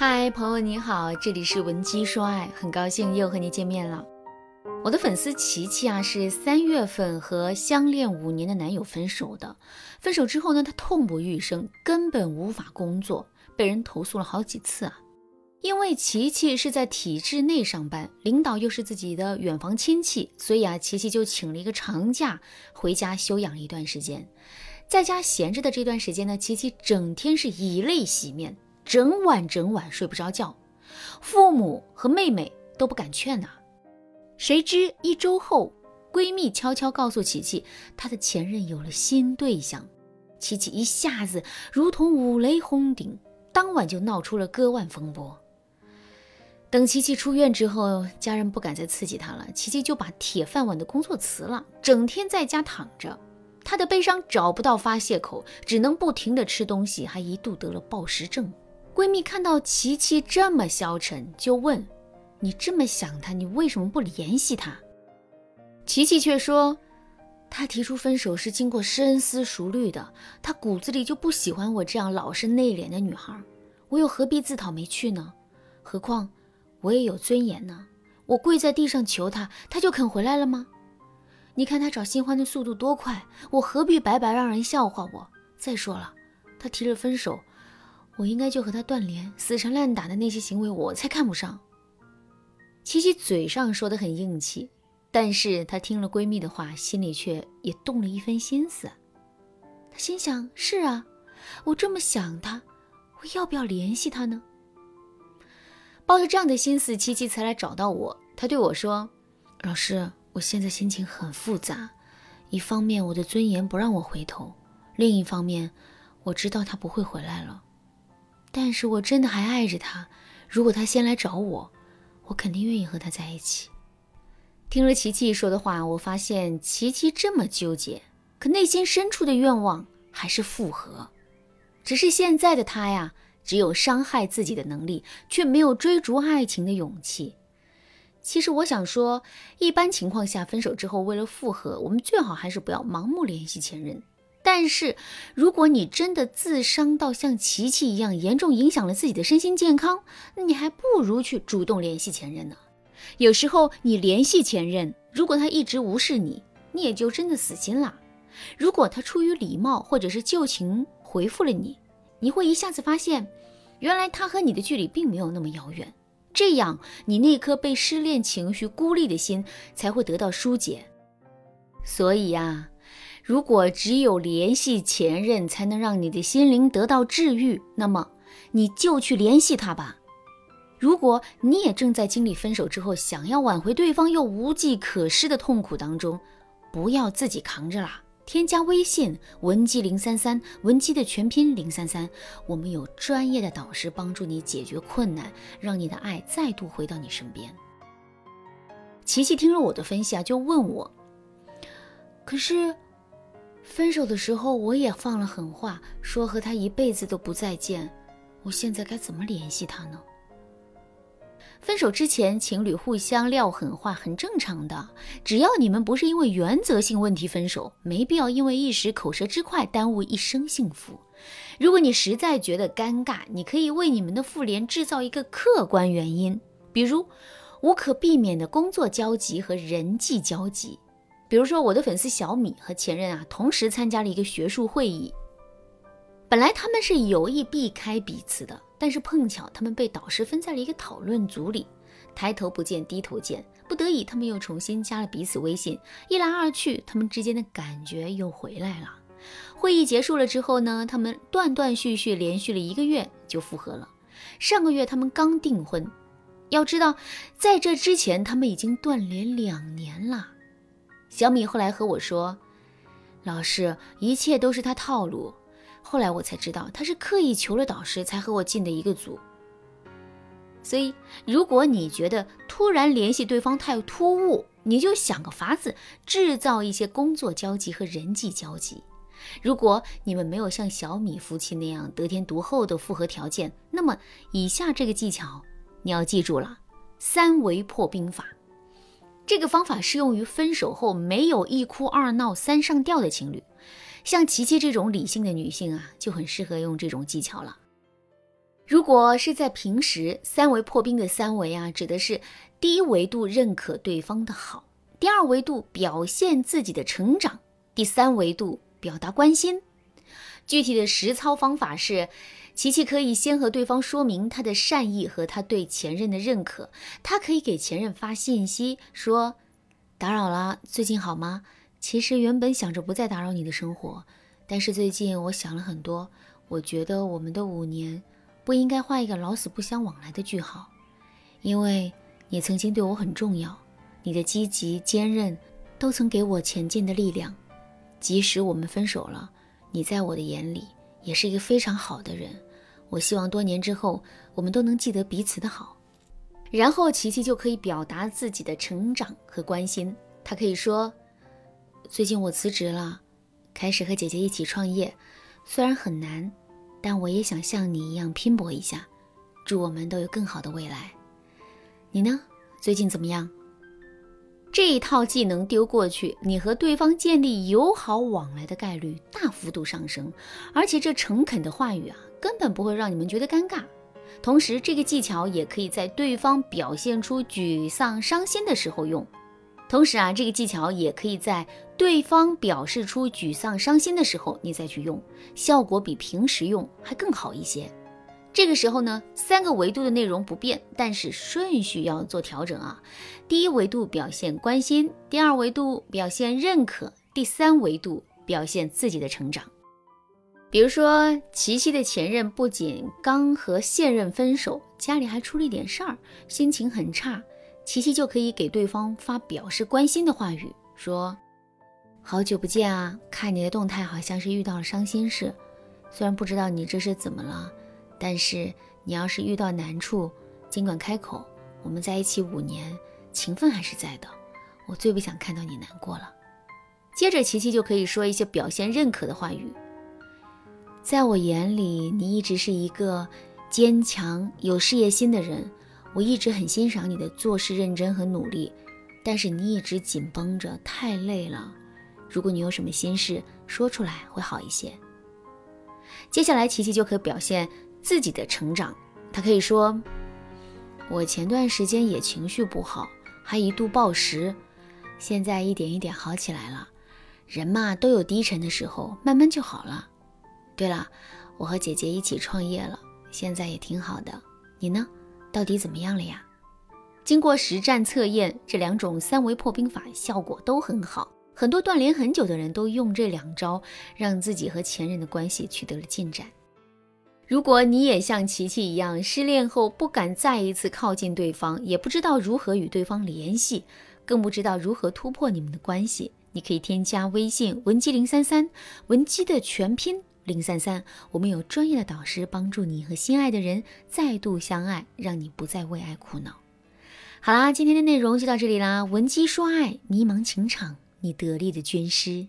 嗨，朋友你好，这里是文姬说爱，很高兴又和你见面了。我的粉丝琪琪啊，是三月份和相恋五年的男友分手的。分手之后呢，她痛不欲生，根本无法工作，被人投诉了好几次啊。因为琪琪是在体制内上班，领导又是自己的远房亲戚，所以啊，琪琪就请了一个长假回家休养了一段时间。在家闲着的这段时间呢，琪琪整天是以泪洗面。整晚整晚睡不着觉，父母和妹妹都不敢劝呐。谁知一周后，闺蜜悄悄告诉琪琪，她的前任有了新对象。琪琪一下子如同五雷轰顶，当晚就闹出了割腕风波。等琪琪出院之后，家人不敢再刺激她了，琪琪就把铁饭碗的工作辞了，整天在家躺着。她的悲伤找不到发泄口，只能不停的吃东西，还一度得了暴食症。闺蜜看到琪琪这么消沉，就问：“你这么想他，你为什么不联系他？”琪琪却说：“他提出分手是经过深思熟虑的，他骨子里就不喜欢我这样老实内敛的女孩，我又何必自讨没趣呢？何况我也有尊严呢。我跪在地上求他，他就肯回来了吗？你看他找新欢的速度多快，我何必白白让人笑话我？再说了，他提了分手。”我应该就和他断联，死缠烂打的那些行为我才看不上。琪琪嘴上说的很硬气，但是她听了闺蜜的话，心里却也动了一分心思。她心想：是啊，我这么想他，我要不要联系他呢？抱着这样的心思，琪琪才来找到我。她对我说：“老师，我现在心情很复杂，一方面我的尊严不让我回头，另一方面我知道他不会回来了。”但是我真的还爱着他，如果他先来找我，我肯定愿意和他在一起。听了琪琪说的话，我发现琪琪这么纠结，可内心深处的愿望还是复合。只是现在的他呀，只有伤害自己的能力，却没有追逐爱情的勇气。其实我想说，一般情况下，分手之后为了复合，我们最好还是不要盲目联系前任。但是，如果你真的自伤到像琪琪一样严重影响了自己的身心健康，那你还不如去主动联系前任呢。有时候你联系前任，如果他一直无视你，你也就真的死心了。如果他出于礼貌或者是旧情回复了你，你会一下子发现，原来他和你的距离并没有那么遥远。这样，你那颗被失恋情绪孤立的心才会得到疏解。所以呀。如果只有联系前任才能让你的心灵得到治愈，那么你就去联系他吧。如果你也正在经历分手之后想要挽回对方又无计可施的痛苦当中，不要自己扛着啦。添加微信文姬零三三，文姬的全拼零三三，我们有专业的导师帮助你解决困难，让你的爱再度回到你身边。琪琪听了我的分析啊，就问我，可是。分手的时候，我也放了狠话，说和他一辈子都不再见。我现在该怎么联系他呢？分手之前，情侣互相撂狠话很正常的，只要你们不是因为原则性问题分手，没必要因为一时口舌之快耽误一生幸福。如果你实在觉得尴尬，你可以为你们的复联制造一个客观原因，比如无可避免的工作交集和人际交集。比如说，我的粉丝小米和前任啊，同时参加了一个学术会议。本来他们是有意避开彼此的，但是碰巧他们被导师分在了一个讨论组里，抬头不见低头见，不得已他们又重新加了彼此微信。一来二去，他们之间的感觉又回来了。会议结束了之后呢，他们断断续续连续了一个月就复合了。上个月他们刚订婚，要知道，在这之前他们已经断联两年了。小米后来和我说：“老师，一切都是他套路。”后来我才知道，他是刻意求了导师才和我进的一个组。所以，如果你觉得突然联系对方太突兀，你就想个法子制造一些工作交集和人际交集。如果你们没有像小米夫妻那样得天独厚的复合条件，那么以下这个技巧你要记住了：三维破冰法。这个方法适用于分手后没有一哭二闹三上吊的情侣，像琪琪这种理性的女性啊，就很适合用这种技巧了。如果是在平时，三维破冰的三维啊，指的是第一维度认可对方的好，第二维度表现自己的成长，第三维度表达关心。具体的实操方法是，琪琪可以先和对方说明他的善意和他对前任的认可，他可以给前任发信息说：“打扰了，最近好吗？其实原本想着不再打扰你的生活，但是最近我想了很多，我觉得我们的五年不应该画一个老死不相往来的句号，因为你曾经对我很重要，你的积极坚韧都曾给我前进的力量，即使我们分手了。”你在我的眼里也是一个非常好的人，我希望多年之后我们都能记得彼此的好。然后琪琪就可以表达自己的成长和关心，她可以说：“最近我辞职了，开始和姐姐一起创业，虽然很难，但我也想像你一样拼搏一下。祝我们都有更好的未来。你呢？最近怎么样？”这一套技能丢过去，你和对方建立友好往来的概率大幅度上升，而且这诚恳的话语啊，根本不会让你们觉得尴尬。同时，这个技巧也可以在对方表现出沮丧、伤心的时候用。同时啊，这个技巧也可以在对方表示出沮丧、伤心的时候，你再去用，效果比平时用还更好一些。这个时候呢，三个维度的内容不变，但是顺序要做调整啊。第一维度表现关心，第二维度表现认可，第三维度表现自己的成长。比如说，琪琪的前任不仅刚和现任分手，家里还出了一点事儿，心情很差。琪琪就可以给对方发表示关心的话语，说：“好久不见啊，看你的动态好像是遇到了伤心事，虽然不知道你这是怎么了。”但是你要是遇到难处，尽管开口。我们在一起五年，情分还是在的。我最不想看到你难过了。接着，琪琪就可以说一些表现认可的话语。在我眼里，你一直是一个坚强、有事业心的人。我一直很欣赏你的做事认真和努力。但是你一直紧绷着，太累了。如果你有什么心事，说出来会好一些。接下来，琪琪就可以表现。自己的成长，他可以说：“我前段时间也情绪不好，还一度暴食，现在一点一点好起来了。人嘛都有低沉的时候，慢慢就好了。对了，我和姐姐一起创业了，现在也挺好的。你呢？到底怎么样了呀？”经过实战测验，这两种三维破冰法效果都很好，很多断联很久的人都用这两招，让自己和前任的关系取得了进展。如果你也像琪琪一样失恋后不敢再一次靠近对方，也不知道如何与对方联系，更不知道如何突破你们的关系，你可以添加微信文姬零三三，文姬的全拼零三三，我们有专业的导师帮助你和心爱的人再度相爱，让你不再为爱苦恼。好啦，今天的内容就到这里啦，文姬说爱，迷茫情场，你得力的军师。